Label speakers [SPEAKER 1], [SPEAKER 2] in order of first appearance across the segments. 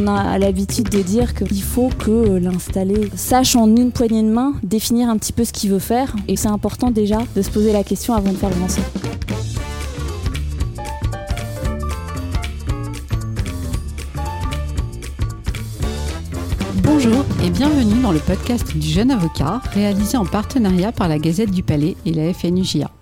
[SPEAKER 1] On a l'habitude de dire qu'il faut que l'installé sache en une poignée de main définir un petit peu ce qu'il veut faire. Et c'est important déjà de se poser la question avant de faire le saut.
[SPEAKER 2] Bonjour et bienvenue dans le podcast du jeune avocat réalisé en partenariat par la Gazette du Palais et la FNUJA.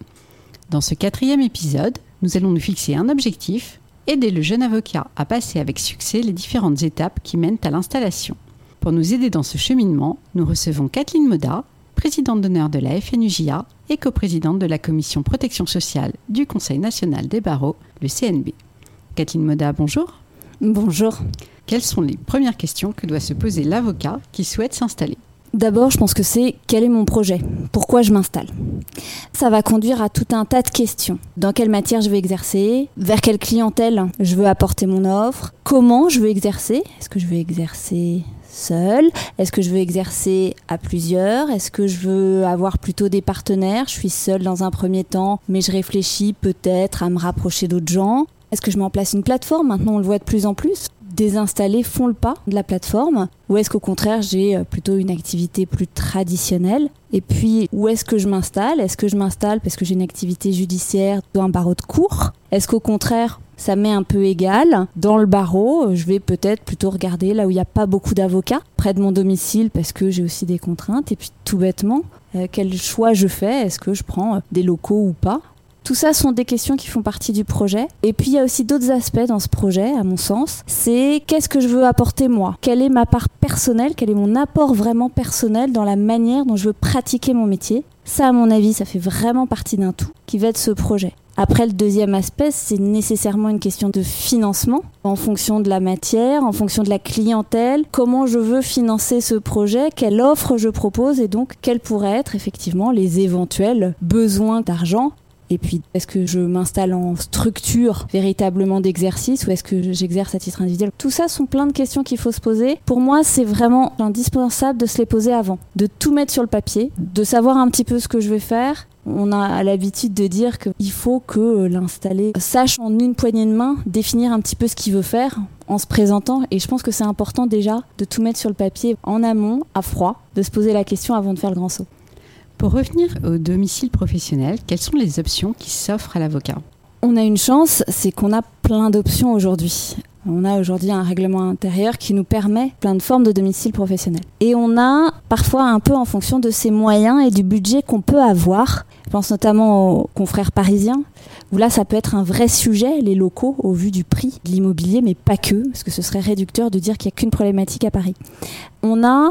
[SPEAKER 2] Dans ce quatrième épisode, nous allons nous fixer un objectif, aider le jeune avocat à passer avec succès les différentes étapes qui mènent à l'installation. Pour nous aider dans ce cheminement, nous recevons Kathleen Moda, présidente d'honneur de la FNUJA et coprésidente de la commission protection sociale du Conseil national des barreaux, le CNB. Kathleen Moda, bonjour.
[SPEAKER 1] Bonjour.
[SPEAKER 2] Quelles sont les premières questions que doit se poser l'avocat qui souhaite s'installer?
[SPEAKER 1] D'abord, je pense que c'est quel est mon projet? Pourquoi je m'installe? Ça va conduire à tout un tas de questions. Dans quelle matière je vais exercer? Vers quelle clientèle je veux apporter mon offre? Comment je veux exercer? Est-ce que je veux exercer seul Est-ce que je veux exercer à plusieurs? Est-ce que je veux avoir plutôt des partenaires? Je suis seule dans un premier temps, mais je réfléchis peut-être à me rapprocher d'autres gens. Est-ce que je mets en place une plateforme? Maintenant, on le voit de plus en plus des installés font le pas de la plateforme Ou est-ce qu'au contraire, j'ai euh, plutôt une activité plus traditionnelle? Et puis, où est-ce que je m'installe? Est-ce que je m'installe parce que j'ai une activité judiciaire dans un barreau de cours? Est-ce qu'au contraire, ça met un peu égal? Dans le barreau, je vais peut-être plutôt regarder là où il n'y a pas beaucoup d'avocats, près de mon domicile, parce que j'ai aussi des contraintes. Et puis tout bêtement, euh, quel choix je fais? Est-ce que je prends euh, des locaux ou pas? Tout ça sont des questions qui font partie du projet. Et puis il y a aussi d'autres aspects dans ce projet, à mon sens. C'est qu'est-ce que je veux apporter moi? Quelle est ma part personnelle? Quel est mon apport vraiment personnel dans la manière dont je veux pratiquer mon métier? Ça, à mon avis, ça fait vraiment partie d'un tout qui va être ce projet. Après, le deuxième aspect, c'est nécessairement une question de financement en fonction de la matière, en fonction de la clientèle, comment je veux financer ce projet, quelle offre je propose? Et donc quels pourraient être effectivement les éventuels besoins d'argent? Et puis, est-ce que je m'installe en structure véritablement d'exercice ou est-ce que j'exerce à titre individuel? Tout ça sont plein de questions qu'il faut se poser. Pour moi, c'est vraiment indispensable de se les poser avant, de tout mettre sur le papier, de savoir un petit peu ce que je vais faire. On a l'habitude de dire qu'il faut que l'installé sache en une poignée de main définir un petit peu ce qu'il veut faire en se présentant. Et je pense que c'est important déjà de tout mettre sur le papier en amont, à froid, de se poser la question avant de faire le grand saut.
[SPEAKER 2] Pour revenir au domicile professionnel, quelles sont les options qui s'offrent à l'avocat
[SPEAKER 1] On a une chance, c'est qu'on a plein d'options aujourd'hui. On a aujourd'hui un règlement intérieur qui nous permet plein de formes de domicile professionnel. Et on a parfois un peu en fonction de ses moyens et du budget qu'on peut avoir. Je pense notamment aux confrères parisiens, où là ça peut être un vrai sujet, les locaux, au vu du prix de l'immobilier, mais pas que, parce que ce serait réducteur de dire qu'il n'y a qu'une problématique à Paris. On a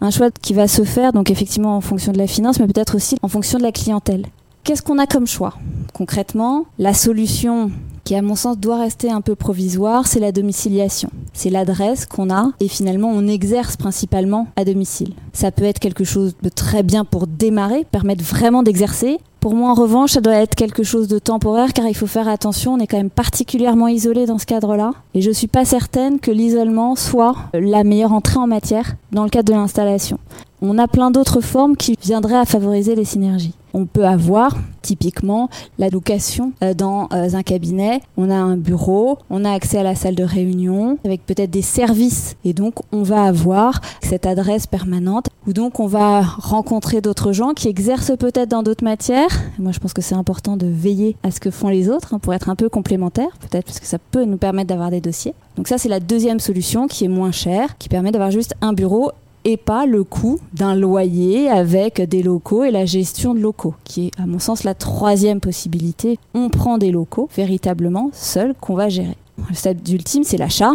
[SPEAKER 1] un choix qui va se faire, donc effectivement en fonction de la finance, mais peut-être aussi en fonction de la clientèle. Qu'est-ce qu'on a comme choix? Concrètement, la solution qui à mon sens doit rester un peu provisoire, c'est la domiciliation. C'est l'adresse qu'on a et finalement on exerce principalement à domicile. Ça peut être quelque chose de très bien pour démarrer, permettre vraiment d'exercer, pour moi, en revanche, ça doit être quelque chose de temporaire car il faut faire attention. On est quand même particulièrement isolé dans ce cadre-là. Et je suis pas certaine que l'isolement soit la meilleure entrée en matière dans le cadre de l'installation. On a plein d'autres formes qui viendraient à favoriser les synergies. On peut avoir typiquement la location euh, dans euh, un cabinet. On a un bureau, on a accès à la salle de réunion avec peut-être des services et donc on va avoir cette adresse permanente où donc on va rencontrer d'autres gens qui exercent peut-être dans d'autres matières. Moi je pense que c'est important de veiller à ce que font les autres hein, pour être un peu complémentaire peut-être parce que ça peut nous permettre d'avoir des dossiers. Donc ça c'est la deuxième solution qui est moins chère, qui permet d'avoir juste un bureau et pas le coût d'un loyer avec des locaux et la gestion de locaux, qui est à mon sens la troisième possibilité. On prend des locaux véritablement seuls qu'on va gérer. Le stade ultime, c'est l'achat.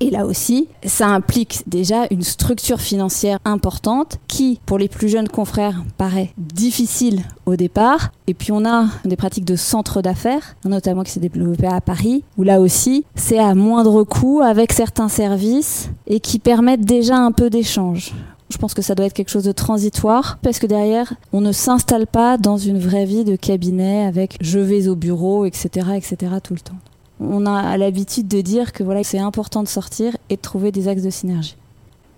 [SPEAKER 1] Et là aussi, ça implique déjà une structure financière importante qui, pour les plus jeunes confrères, paraît difficile au départ. Et puis on a des pratiques de centre d'affaires, notamment qui s'est développé à Paris, où là aussi, c'est à moindre coût avec certains services et qui permettent déjà un peu d'échange. Je pense que ça doit être quelque chose de transitoire parce que derrière, on ne s'installe pas dans une vraie vie de cabinet avec je vais au bureau, etc., etc. tout le temps on a l'habitude de dire que voilà, c'est important de sortir et de trouver des axes de synergie.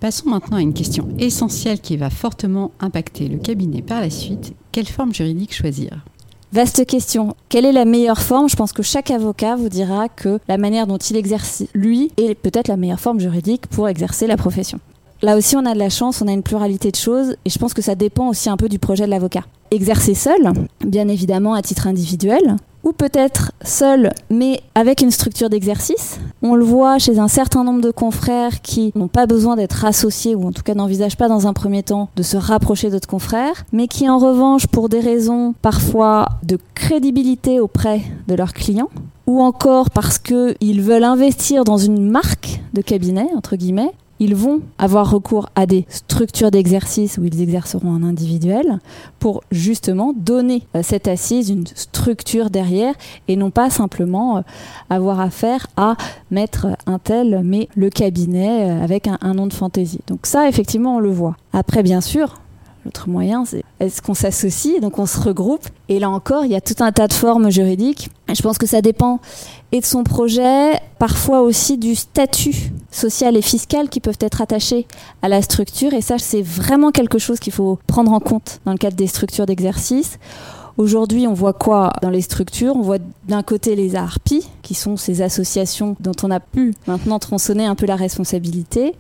[SPEAKER 2] Passons maintenant à une question essentielle qui va fortement impacter le cabinet par la suite. Quelle forme juridique choisir?
[SPEAKER 1] Vaste question. Quelle est la meilleure forme? Je pense que chaque avocat vous dira que la manière dont il exerce, lui, est peut-être la meilleure forme juridique pour exercer la profession. Là aussi, on a de la chance, on a une pluralité de choses, et je pense que ça dépend aussi un peu du projet de l'avocat. Exercer seul, bien évidemment à titre individuel, ou peut-être seul, mais avec une structure d'exercice. On le voit chez un certain nombre de confrères qui n'ont pas besoin d'être associés, ou en tout cas n'envisagent pas dans un premier temps de se rapprocher d'autres confrères, mais qui en revanche, pour des raisons parfois de crédibilité auprès de leurs clients, ou encore parce qu'ils veulent investir dans une marque de cabinet, entre guillemets, ils vont avoir recours à des structures d'exercice où ils exerceront en individuel pour justement donner euh, cette assise une structure derrière et non pas simplement euh, avoir affaire à mettre un tel mais le cabinet euh, avec un nom de fantaisie. Donc ça effectivement on le voit. Après bien sûr L'autre moyen, c'est est-ce qu'on s'associe, donc on se regroupe. Et là encore, il y a tout un tas de formes juridiques. Je pense que ça dépend et de son projet, parfois aussi du statut social et fiscal qui peuvent être attachés à la structure. Et ça, c'est vraiment quelque chose qu'il faut prendre en compte dans le cadre des structures d'exercice. Aujourd'hui, on voit quoi dans les structures? On voit d'un côté les ARPI, qui sont ces associations dont on a pu maintenant tronçonner un peu la responsabilité,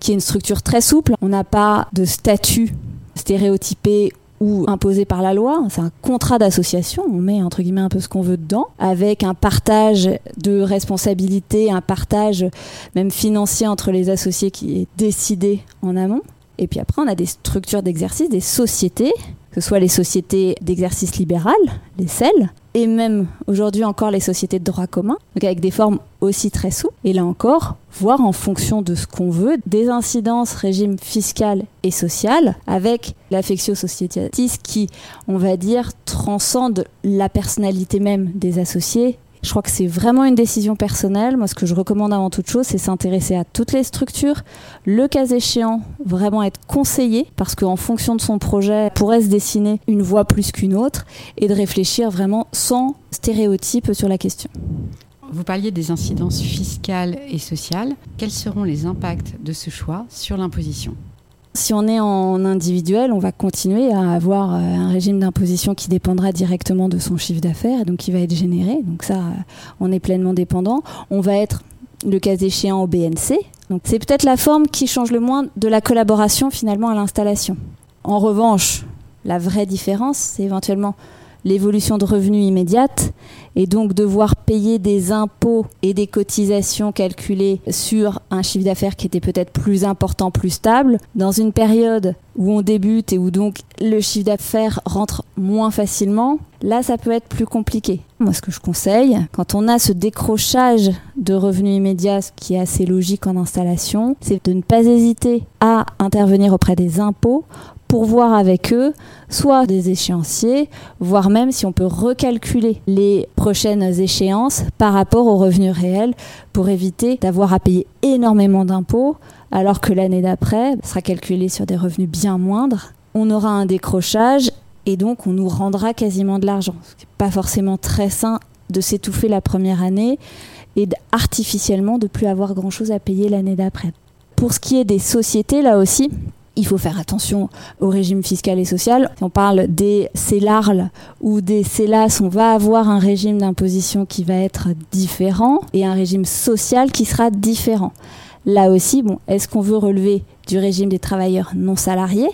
[SPEAKER 1] qui est une structure très souple. On n'a pas de statut stéréotypé ou imposé par la loi. C'est un contrat d'association. On met entre guillemets un peu ce qu'on veut dedans, avec un partage de responsabilités, un partage même financier entre les associés qui est décidé en amont. Et puis après, on a des structures d'exercice, des sociétés, que ce soit les sociétés d'exercice libéral, les CEL, et même aujourd'hui encore les sociétés de droit commun, avec des formes aussi très souples. Et là encore, voir en fonction de ce qu'on veut, des incidences régime fiscal et social, avec l'affectio societatis qui, on va dire, transcende la personnalité même des associés je crois que c'est vraiment une décision personnelle. Moi, ce que je recommande avant toute chose, c'est s'intéresser à toutes les structures. Le cas échéant, vraiment être conseillé, parce qu'en fonction de son projet, pourrait se dessiner une voie plus qu'une autre, et de réfléchir vraiment sans stéréotype sur la question.
[SPEAKER 2] Vous parliez des incidences fiscales et sociales. Quels seront les impacts de ce choix sur l'imposition?
[SPEAKER 1] Si on est en individuel, on va continuer à avoir euh, un régime d'imposition qui dépendra directement de son chiffre d'affaires, donc qui va être généré. Donc ça, euh, on est pleinement dépendant. On va être, le cas échéant, au BNC. Donc c'est peut-être la forme qui change le moins de la collaboration finalement à l'installation. En revanche, la vraie différence, c'est éventuellement l'évolution de revenus immédiate et donc devoir payer des impôts et des cotisations calculées sur un chiffre d'affaires qui était peut-être plus important, plus stable, dans une période où on débute et où donc le chiffre d'affaires rentre moins facilement, là ça peut être plus compliqué. Moi ce que je conseille, quand on a ce décrochage de revenus immédiats, ce qui est assez logique en installation, c'est de ne pas hésiter à intervenir auprès des impôts pour voir avec eux soit des échéanciers, voire même si on peut recalculer les prochaines échéances par rapport aux revenus réels pour éviter d'avoir à payer énormément d'impôts alors que l'année d'après sera calculé sur des revenus bien moindres. On aura un décrochage et donc on nous rendra quasiment de l'argent. Ce n'est pas forcément très sain de s'étouffer la première année et artificiellement de plus avoir grand-chose à payer l'année d'après. Pour ce qui est des sociétés, là aussi, il faut faire attention au régime fiscal et social. On parle des CELARL ou des CELAS, on va avoir un régime d'imposition qui va être différent et un régime social qui sera différent. Là aussi, est-ce qu'on veut relever du régime des travailleurs non salariés?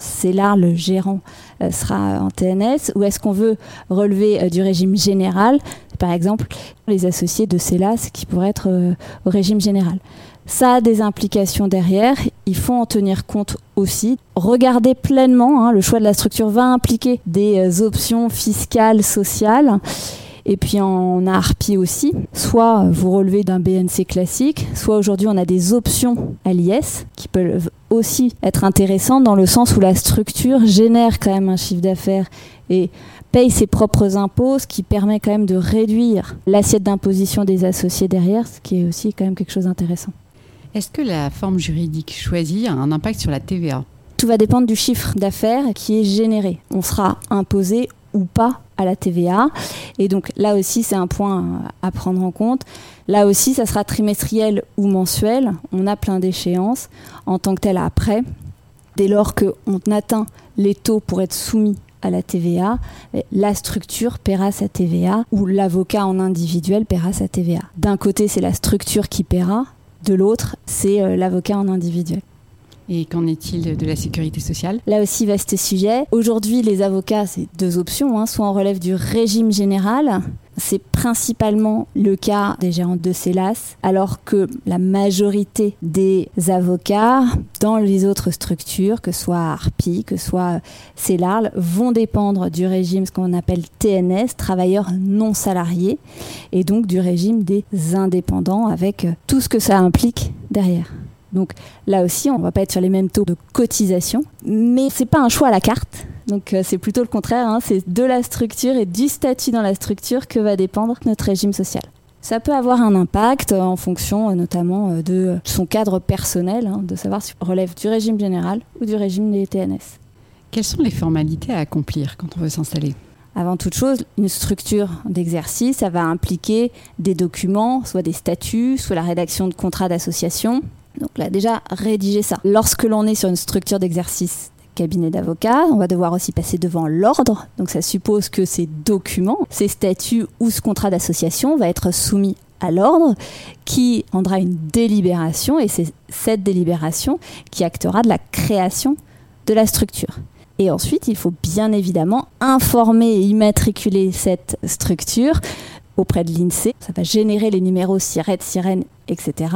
[SPEAKER 1] CELAR, le gérant euh, sera en TNS, ou est-ce qu'on veut relever euh, du régime général, par exemple les associés de CELAS qui pourraient être euh, au régime général ça a des implications derrière. Il faut en tenir compte aussi. Regarder pleinement, hein, le choix de la structure va impliquer des euh, options fiscales, sociales. Et puis en ARPI aussi, soit vous relevez d'un BNC classique, soit aujourd'hui on a des options à l'IS qui peuvent aussi être intéressantes dans le sens où la structure génère quand même un chiffre d'affaires et paye ses propres impôts, ce qui permet quand même de réduire l'assiette d'imposition des associés derrière, ce qui est aussi quand même quelque chose d'intéressant.
[SPEAKER 2] Est-ce que la forme juridique choisie a un impact sur la TVA
[SPEAKER 1] Tout va dépendre du chiffre d'affaires qui est généré. On sera imposé ou pas à la TVA. Et donc là aussi, c'est un point à prendre en compte. Là aussi, ça sera trimestriel ou mensuel. On a plein d'échéances en tant que tel après. Dès lors qu'on atteint les taux pour être soumis à la TVA, la structure paiera sa TVA ou l'avocat en individuel paiera sa TVA. D'un côté, c'est la structure qui paiera, de l'autre, c'est euh, l'avocat en individuel.
[SPEAKER 2] Et qu'en est-il de la sécurité sociale?
[SPEAKER 1] Là aussi, vaste sujet. Aujourd'hui, les avocats, c'est deux options. Hein. Soit on relève du régime général, c'est principalement le cas des gérants de CELAS, alors que la majorité des avocats dans les autres structures, que ce soit ARPI, que ce soit CELARL, vont dépendre du régime, ce qu'on appelle TNS, travailleurs non salariés, et donc du régime des indépendants, avec tout ce que ça implique derrière. Donc là aussi, on ne va pas être sur les mêmes taux de cotisation, mais c'est pas un choix à la carte. Donc euh, c'est plutôt le contraire, hein. c'est de la structure et du statut dans la structure que va dépendre notre régime social. Ça peut avoir un impact en fonction euh, notamment euh, de son cadre personnel, hein, de savoir si on relève du régime général ou du régime des TNS.
[SPEAKER 2] Quelles sont les formalités à accomplir quand on veut s'installer?
[SPEAKER 1] Avant toute chose, une structure d'exercice, ça va impliquer des documents, soit des statuts, soit la rédaction de contrats d'association, donc là, déjà, rédiger ça. Lorsque l'on est sur une structure d'exercice cabinet d'avocat, on va devoir aussi passer devant l'ordre. Donc ça suppose que ces documents, ces statuts ou ce contrat d'association va être soumis à l'ordre qui rendra une délibération et c'est cette délibération qui actera de la création de la structure. Et ensuite, il faut bien évidemment informer et immatriculer cette structure auprès de l'INSEE. Ça va générer les numéros SIRET, sirène, etc.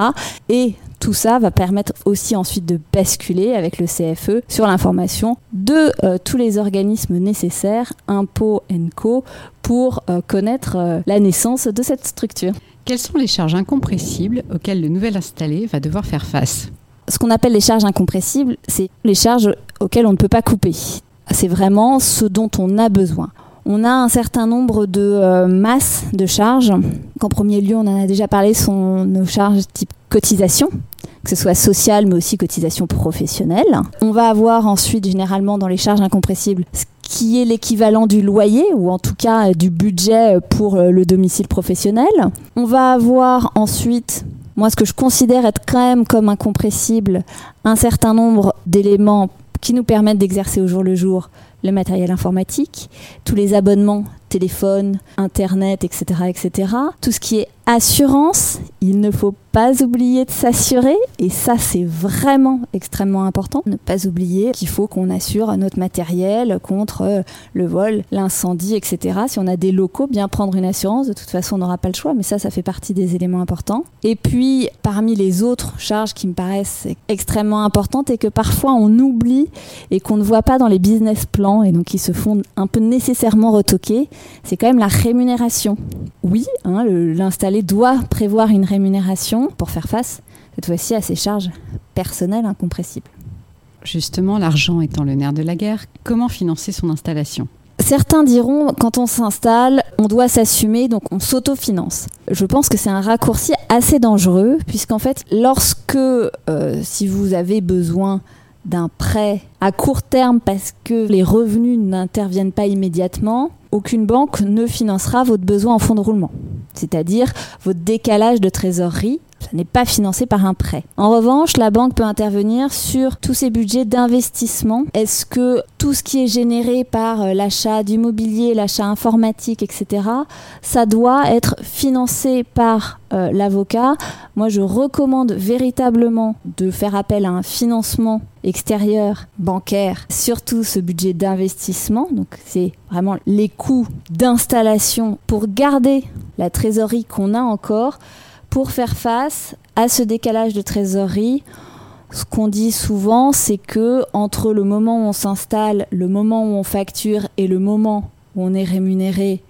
[SPEAKER 1] Et tout ça va permettre aussi ensuite de basculer avec le CFE sur l'information de euh, tous les organismes nécessaires, impôts co, pour euh, connaître euh, la naissance de cette structure.
[SPEAKER 2] Quelles sont les charges incompressibles auxquelles le nouvel installé va devoir faire face?
[SPEAKER 1] Ce qu'on appelle les charges incompressibles, c'est les charges auxquelles on ne peut pas couper. C'est vraiment ce dont on a besoin. On a un certain nombre de euh, masses de charges. En premier lieu, on en a déjà parlé, sont nos charges type cotisation, que ce soit sociale mais aussi cotisation professionnelle. On va avoir ensuite généralement dans les charges incompressibles ce qui est l'équivalent du loyer ou en tout cas du budget pour euh, le domicile professionnel. On va avoir ensuite moi ce que je considère être quand même comme incompressible un certain nombre d'éléments qui nous permettent d'exercer au jour le jour le matériel informatique, tous les abonnements téléphone, internet, etc., etc. Tout ce qui est assurance, il ne faut pas oublier de s'assurer, et ça c'est vraiment extrêmement important, ne pas oublier qu'il faut qu'on assure notre matériel contre euh, le vol, l'incendie, etc. Si on a des locaux, bien prendre une assurance, de toute façon on n'aura pas le choix, mais ça ça fait partie des éléments importants. Et puis parmi les autres charges qui me paraissent extrêmement importantes et que parfois on oublie et qu'on ne voit pas dans les business plans et donc qui se font un peu nécessairement retoquer, c'est quand même la rémunération. Oui, hein, l'installé doit prévoir une rémunération pour faire face, cette fois-ci, à ses charges personnelles incompressibles.
[SPEAKER 2] Justement, l'argent étant le nerf de la guerre, comment financer son installation?
[SPEAKER 1] Certains diront, quand on s'installe, on doit s'assumer, donc on s'autofinance. Je pense que c'est un raccourci assez dangereux, puisqu'en fait, lorsque, euh, si vous avez besoin d'un prêt à court terme parce que les revenus n'interviennent pas immédiatement, aucune banque ne financera votre besoin en fonds de roulement, c'est-à-dire votre décalage de trésorerie. Ça n'est pas financé par un prêt. En revanche, la banque peut intervenir sur tous ces budgets d'investissement. Est-ce que tout ce qui est généré par euh, l'achat d'immobilier, l'achat informatique, etc., ça doit être financé par euh, l'avocat? Moi, je recommande véritablement de faire appel à un financement extérieur bancaire, surtout ce budget d'investissement. Donc, c'est vraiment les coûts d'installation pour garder la trésorerie qu'on a encore pour faire face à ce décalage de trésorerie. Ce qu'on dit souvent, c'est que entre le moment où on s'installe, le moment où on facture et le moment où on est rémunéré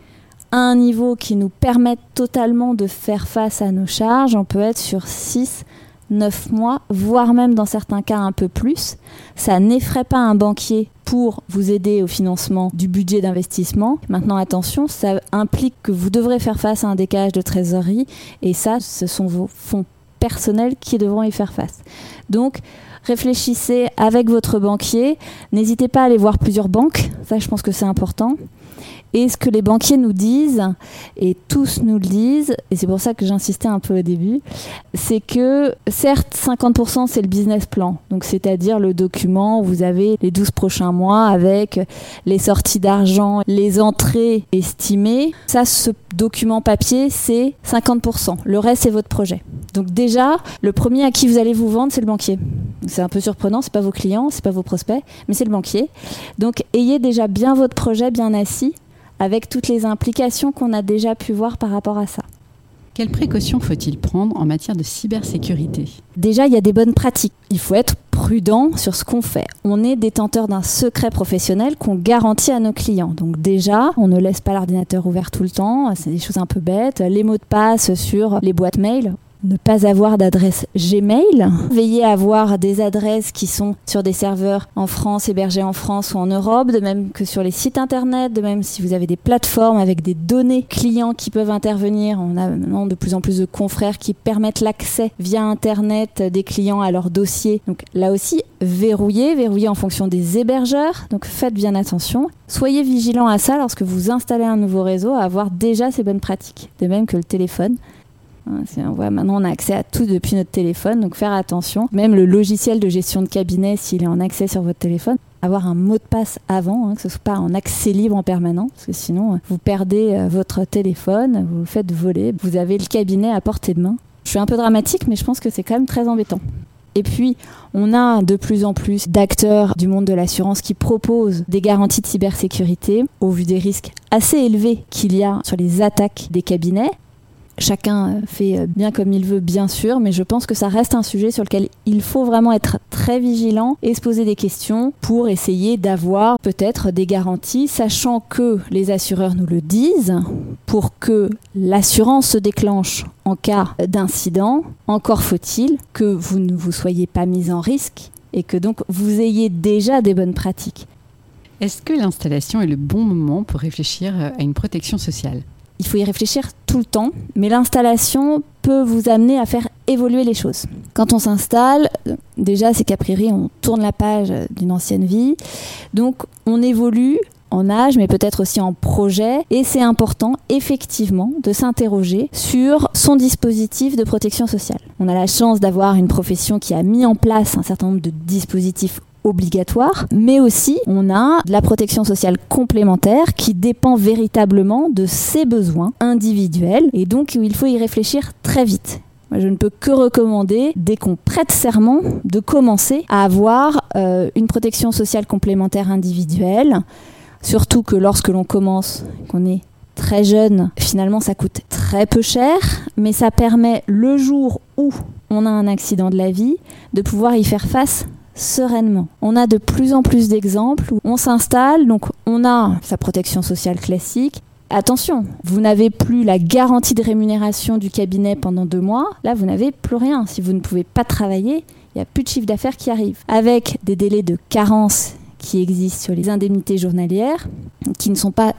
[SPEAKER 1] à un niveau qui nous permette totalement de faire face à nos charges, on peut être sur 6 9 mois, voire même dans certains cas un peu plus. Ça n'effraie pas un banquier pour vous aider au financement du budget d'investissement. Maintenant, attention, ça implique que vous devrez faire face à un décalage de trésorerie et ça, ce sont vos fonds personnels qui devront y faire face. Donc, réfléchissez avec votre banquier. N'hésitez pas à aller voir plusieurs banques. Ça, je pense que c'est important. Et ce que les banquiers nous disent, et tous nous le disent, et c'est pour ça que j'insistais un peu au début, c'est que certes 50% c'est le business plan, donc c'est-à-dire le document où vous avez les 12 prochains mois avec les sorties d'argent, les entrées estimées. Ça, ce document papier, c'est 50%. Le reste, c'est votre projet. Donc déjà, le premier à qui vous allez vous vendre, c'est le banquier. C'est un peu surprenant, c'est pas vos clients, c'est pas vos prospects, mais c'est le banquier. Donc ayez déjà bien votre projet bien assis avec toutes les implications qu'on a déjà pu voir par rapport à ça.
[SPEAKER 2] Quelles précautions faut-il prendre en matière de cybersécurité?
[SPEAKER 1] Déjà, il y a des bonnes pratiques. Il faut être prudent sur ce qu'on fait. On est détenteur d'un secret professionnel qu'on garantit à nos clients. Donc déjà, on ne laisse pas l'ordinateur ouvert tout le temps. C'est des choses un peu bêtes. Les mots de passe sur les boîtes mail, ne pas avoir d'adresse Gmail. Veillez à avoir des adresses qui sont sur des serveurs en France, hébergés en France ou en Europe, de même que sur les sites internet, de même si vous avez des plateformes avec des données clients qui peuvent intervenir. On a maintenant de plus en plus de confrères qui permettent l'accès via internet des clients à leurs dossiers. Donc là aussi, verrouillez, verrouillez en fonction des hébergeurs. Donc faites bien attention. Soyez vigilant à ça lorsque vous installez un nouveau réseau, à avoir déjà ces bonnes pratiques. De même que le téléphone. Hein, maintenant, on a accès à tout depuis notre téléphone, donc faire attention. Même le logiciel de gestion de cabinet, s'il est en accès sur votre téléphone, avoir un mot de passe avant, hein, que ce soit pas en accès libre en permanence, parce que sinon, vous perdez euh, votre téléphone, vous le faites voler, vous avez le cabinet à portée de main. Je suis un peu dramatique, mais je pense que c'est quand même très embêtant. Et puis, on a de plus en plus d'acteurs du monde de l'assurance qui proposent des garanties de cybersécurité au vu des risques assez élevés qu'il y a sur les attaques des cabinets. Chacun euh, fait euh, bien comme il veut, bien sûr, mais je pense que ça reste un sujet sur lequel il faut vraiment être très vigilant et se poser des questions pour essayer d'avoir peut-être des garanties, sachant que les assureurs nous le disent, pour que l'assurance se déclenche en cas d'incident, encore faut-il que vous ne vous soyez pas mis en risque et que donc vous ayez déjà des bonnes pratiques.
[SPEAKER 2] Est-ce que l'installation est le bon moment pour réfléchir à une protection sociale?
[SPEAKER 1] Il faut y réfléchir le temps, mais l'installation peut vous amener à faire évoluer les choses. Quand on s'installe, déjà c'est qu'a priori on tourne la page d'une ancienne vie, donc on évolue en âge, mais peut-être aussi en projet. Et c'est important, effectivement, de s'interroger sur son dispositif de protection sociale. On a la chance d'avoir une profession qui a mis en place un certain nombre de dispositifs obligatoire, mais aussi on a de la protection sociale complémentaire qui dépend véritablement de ses besoins individuels et donc il faut y réfléchir très vite. Je ne peux que recommander, dès qu'on prête serment, de commencer à avoir euh, une protection sociale complémentaire individuelle. Surtout que lorsque l'on commence, qu'on est très jeune, finalement ça coûte très peu cher, mais ça permet le jour où on a un accident de la vie de pouvoir y faire face sereinement. On a de plus en plus d'exemples où on s'installe, donc on a sa protection sociale classique. Attention, vous n'avez plus la garantie de rémunération du cabinet pendant deux mois. Là, vous n'avez plus rien. Si vous ne pouvez pas travailler, il n'y a plus de chiffre d'affaires qui arrive. Avec des délais de carence qui existent sur les indemnités journalières, qui ne sont pas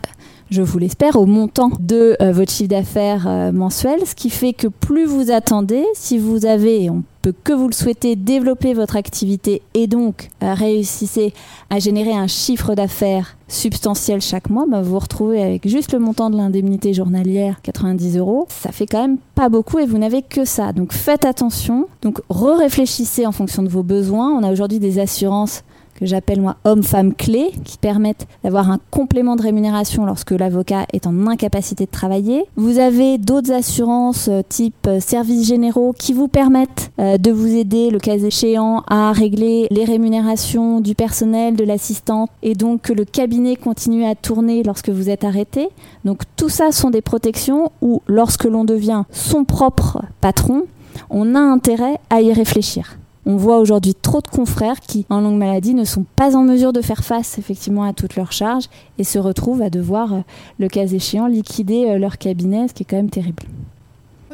[SPEAKER 1] je vous l'espère, au montant de euh, votre chiffre d'affaires euh, mensuel, ce qui fait que plus vous attendez, si vous avez, et on peut que vous le souhaitez, développer votre activité et donc euh, réussissez à générer un chiffre d'affaires substantiel chaque mois, bah, vous vous retrouvez avec juste le montant de l'indemnité journalière, 90 euros. Ça fait quand même pas beaucoup et vous n'avez que ça. Donc faites attention. Donc re-réfléchissez en fonction de vos besoins. On a aujourd'hui des assurances que j'appelle moi homme-femme clé, qui permettent d'avoir un complément de rémunération lorsque l'avocat est en incapacité de travailler. Vous avez d'autres assurances euh, type euh, services généraux qui vous permettent euh, de vous aider, le cas échéant, à régler les rémunérations du personnel, de l'assistante, et donc que le cabinet continue à tourner lorsque vous êtes arrêté. Donc tout ça sont des protections où lorsque l'on devient son propre patron, on a intérêt à y réfléchir. On voit aujourd'hui trop de confrères qui, en longue maladie, ne sont pas en mesure de faire face effectivement à toutes leurs charges et se retrouvent à devoir, euh, le cas échéant, liquider euh, leur cabinet, ce qui est quand même terrible.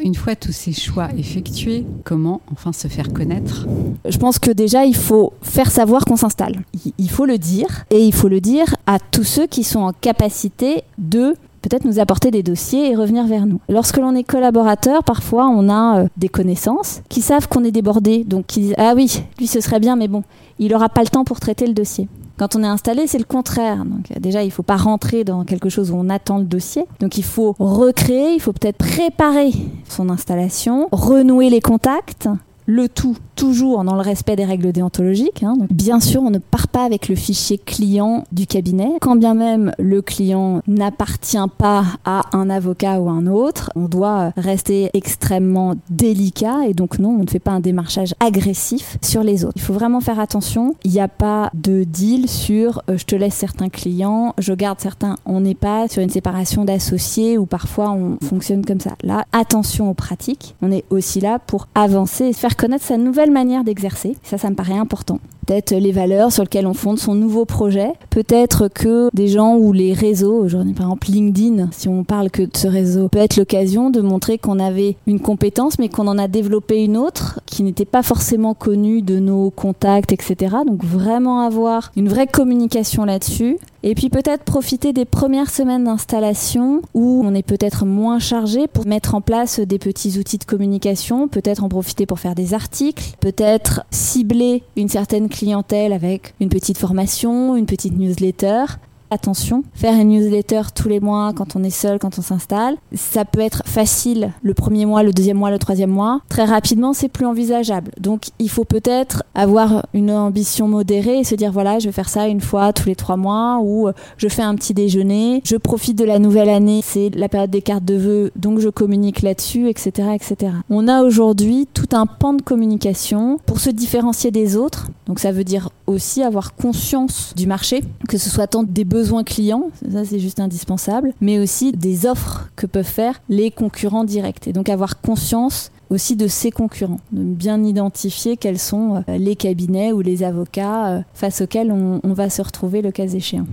[SPEAKER 2] Une fois tous ces choix effectués, comment enfin se faire connaître?
[SPEAKER 1] Je pense que déjà, il faut faire savoir qu'on s'installe. Il faut le dire, et il faut le dire à tous ceux qui sont en capacité de peut-être nous apporter des dossiers et revenir vers nous. Lorsque l'on est collaborateur, parfois on a euh, des connaissances qui savent qu'on est débordé, donc qui disent ah oui, lui ce serait bien, mais bon, il n'aura pas le temps pour traiter le dossier. Quand on est installé, c'est le contraire. Donc déjà, il ne faut pas rentrer dans quelque chose où on attend le dossier. Donc il faut recréer, il faut peut-être préparer son installation, renouer les contacts, le tout toujours dans le respect des règles déontologiques. Hein. bien sûr, on ne part pas avec le fichier client du cabinet. Quand bien même le client n'appartient pas à un avocat ou un autre, on doit rester extrêmement délicat et donc non, on ne fait pas un démarchage agressif sur les autres. Il faut vraiment faire attention. Il n'y a pas de deal sur euh, je te laisse certains clients, je garde certains. N'est pas sur une séparation d'associés où parfois on fonctionne comme ça. Là, attention aux pratiques. On est aussi là pour avancer et faire connaître sa nouvelle manière d'exercer. Ça, ça me paraît important. Peut-être les valeurs sur lesquelles on fonde son nouveau projet. Peut-être que des gens ou les réseaux, aujourd'hui par exemple LinkedIn, si on parle que de ce réseau, peut être l'occasion de montrer qu'on avait une compétence mais qu'on en a développé une autre qui n'était pas forcément connue de nos contacts, etc. Donc vraiment avoir une vraie communication là-dessus. Et puis peut-être profiter des premières semaines d'installation où on est peut-être moins chargé pour mettre en place des petits outils de communication, peut-être en profiter pour faire des articles, peut-être cibler une certaine clientèle avec une petite formation, une petite newsletter, attention, faire une newsletter tous les mois quand on est seul, quand on s'installe, ça peut être facile le premier mois, le deuxième mois, le troisième mois. Très rapidement, c'est plus envisageable. Donc, il faut peut-être avoir une ambition modérée et se dire voilà, je vais faire ça une fois tous les trois mois ou je fais un petit déjeuner, je profite de la nouvelle année, c'est la période des cartes de vœux, donc je communique là-dessus, etc., etc. On a aujourd'hui tout un pan de communication pour se différencier des autres. Donc, ça veut dire aussi avoir conscience du marché, que ce soit tant des besoins besoins clients, ça c'est juste indispensable, mais aussi des offres que peuvent faire les concurrents directs. Et donc avoir conscience aussi de ces concurrents, de bien identifier quels sont euh, les cabinets ou les avocats euh, face auxquels on, on va se retrouver le cas échéant.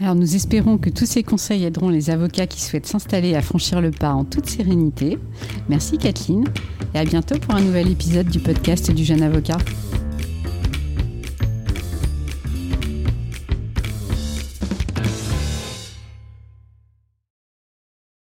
[SPEAKER 2] Alors nous espérons que tous ces conseils aideront les avocats qui souhaitent s'installer à franchir le pas en toute sérénité. Merci Kathleen et à bientôt pour un nouvel épisode du podcast du jeune avocat.